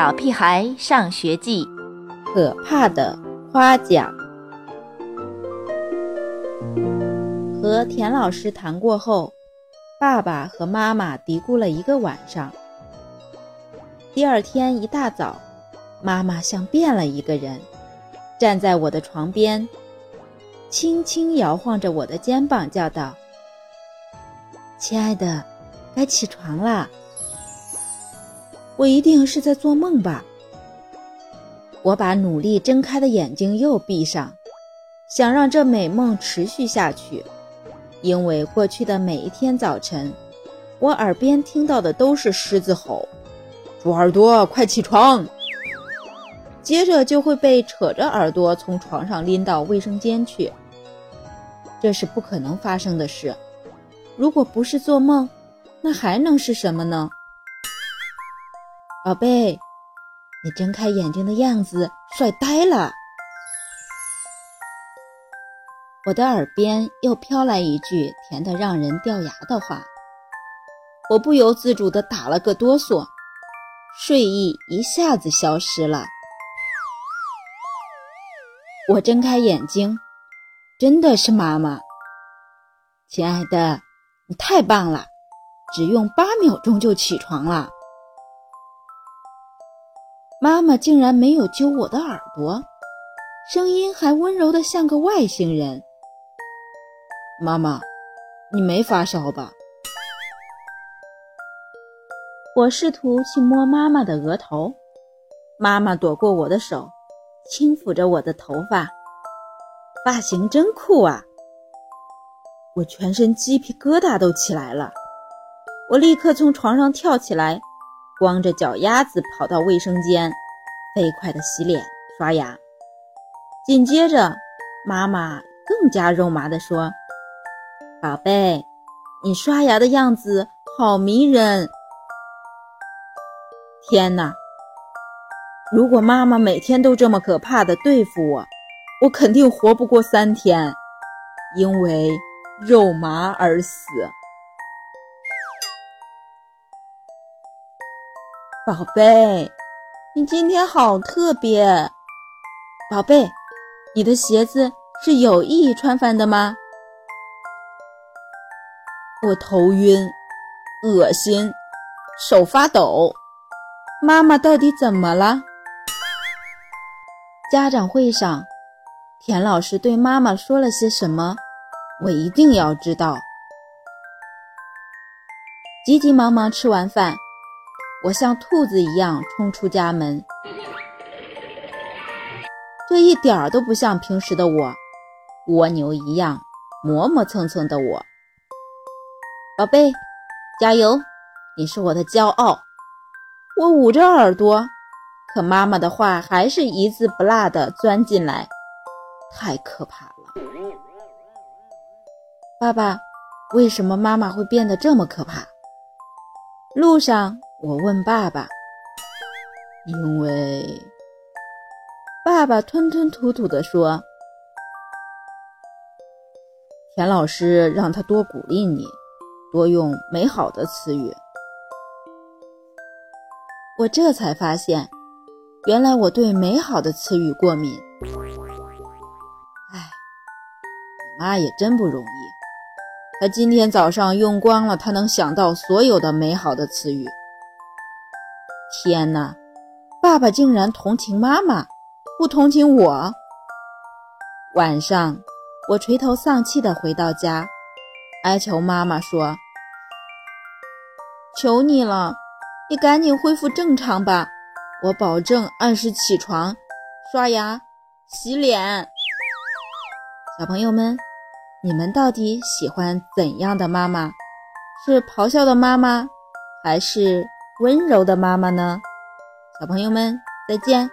小屁孩上学记》，可怕的夸奖。和田老师谈过后，爸爸和妈妈嘀咕了一个晚上。第二天一大早，妈妈像变了一个人，站在我的床边，轻轻摇晃着我的肩膀，叫道：“亲爱的，该起床啦。”我一定是在做梦吧？我把努力睁开的眼睛又闭上，想让这美梦持续下去。因为过去的每一天早晨，我耳边听到的都是狮子吼：“猪耳朵，快起床！”接着就会被扯着耳朵从床上拎到卫生间去。这是不可能发生的事。如果不是做梦，那还能是什么呢？宝贝，你睁开眼睛的样子帅呆了。我的耳边又飘来一句甜得让人掉牙的话，我不由自主地打了个哆嗦，睡意一下子消失了。我睁开眼睛，真的是妈妈。亲爱的，你太棒了，只用八秒钟就起床了。妈妈竟然没有揪我的耳朵，声音还温柔的像个外星人。妈妈，你没发烧吧？我试图去摸妈妈的额头，妈妈躲过我的手，轻抚着我的头发，发型真酷啊！我全身鸡皮疙瘩都起来了，我立刻从床上跳起来。光着脚丫子跑到卫生间，飞快地洗脸刷牙。紧接着，妈妈更加肉麻地说：“宝贝，你刷牙的样子好迷人！天哪！如果妈妈每天都这么可怕的对付我，我肯定活不过三天，因为肉麻而死。”宝贝，你今天好特别。宝贝，你的鞋子是有意穿反的吗？我头晕、恶心、手发抖。妈妈到底怎么了？家长会上，田老师对妈妈说了些什么？我一定要知道。急急忙忙吃完饭。我像兔子一样冲出家门，这一点儿都不像平时的我，蜗牛一样磨磨蹭蹭的我。宝贝，加油！你是我的骄傲。我捂着耳朵，可妈妈的话还是一字不落地钻进来，太可怕了。爸爸，为什么妈妈会变得这么可怕？路上。我问爸爸：“因为……”爸爸吞吞吐吐地说：“田老师让他多鼓励你，多用美好的词语。”我这才发现，原来我对美好的词语过敏。哎，你妈也真不容易，她今天早上用光了她能想到所有的美好的词语。天哪！爸爸竟然同情妈妈，不同情我。晚上，我垂头丧气地回到家，哀求妈妈说：“求你了，你赶紧恢复正常吧！我保证按时起床、刷牙、洗脸。”小朋友们，你们到底喜欢怎样的妈妈？是咆哮的妈妈，还是？温柔的妈妈呢？小朋友们，再见。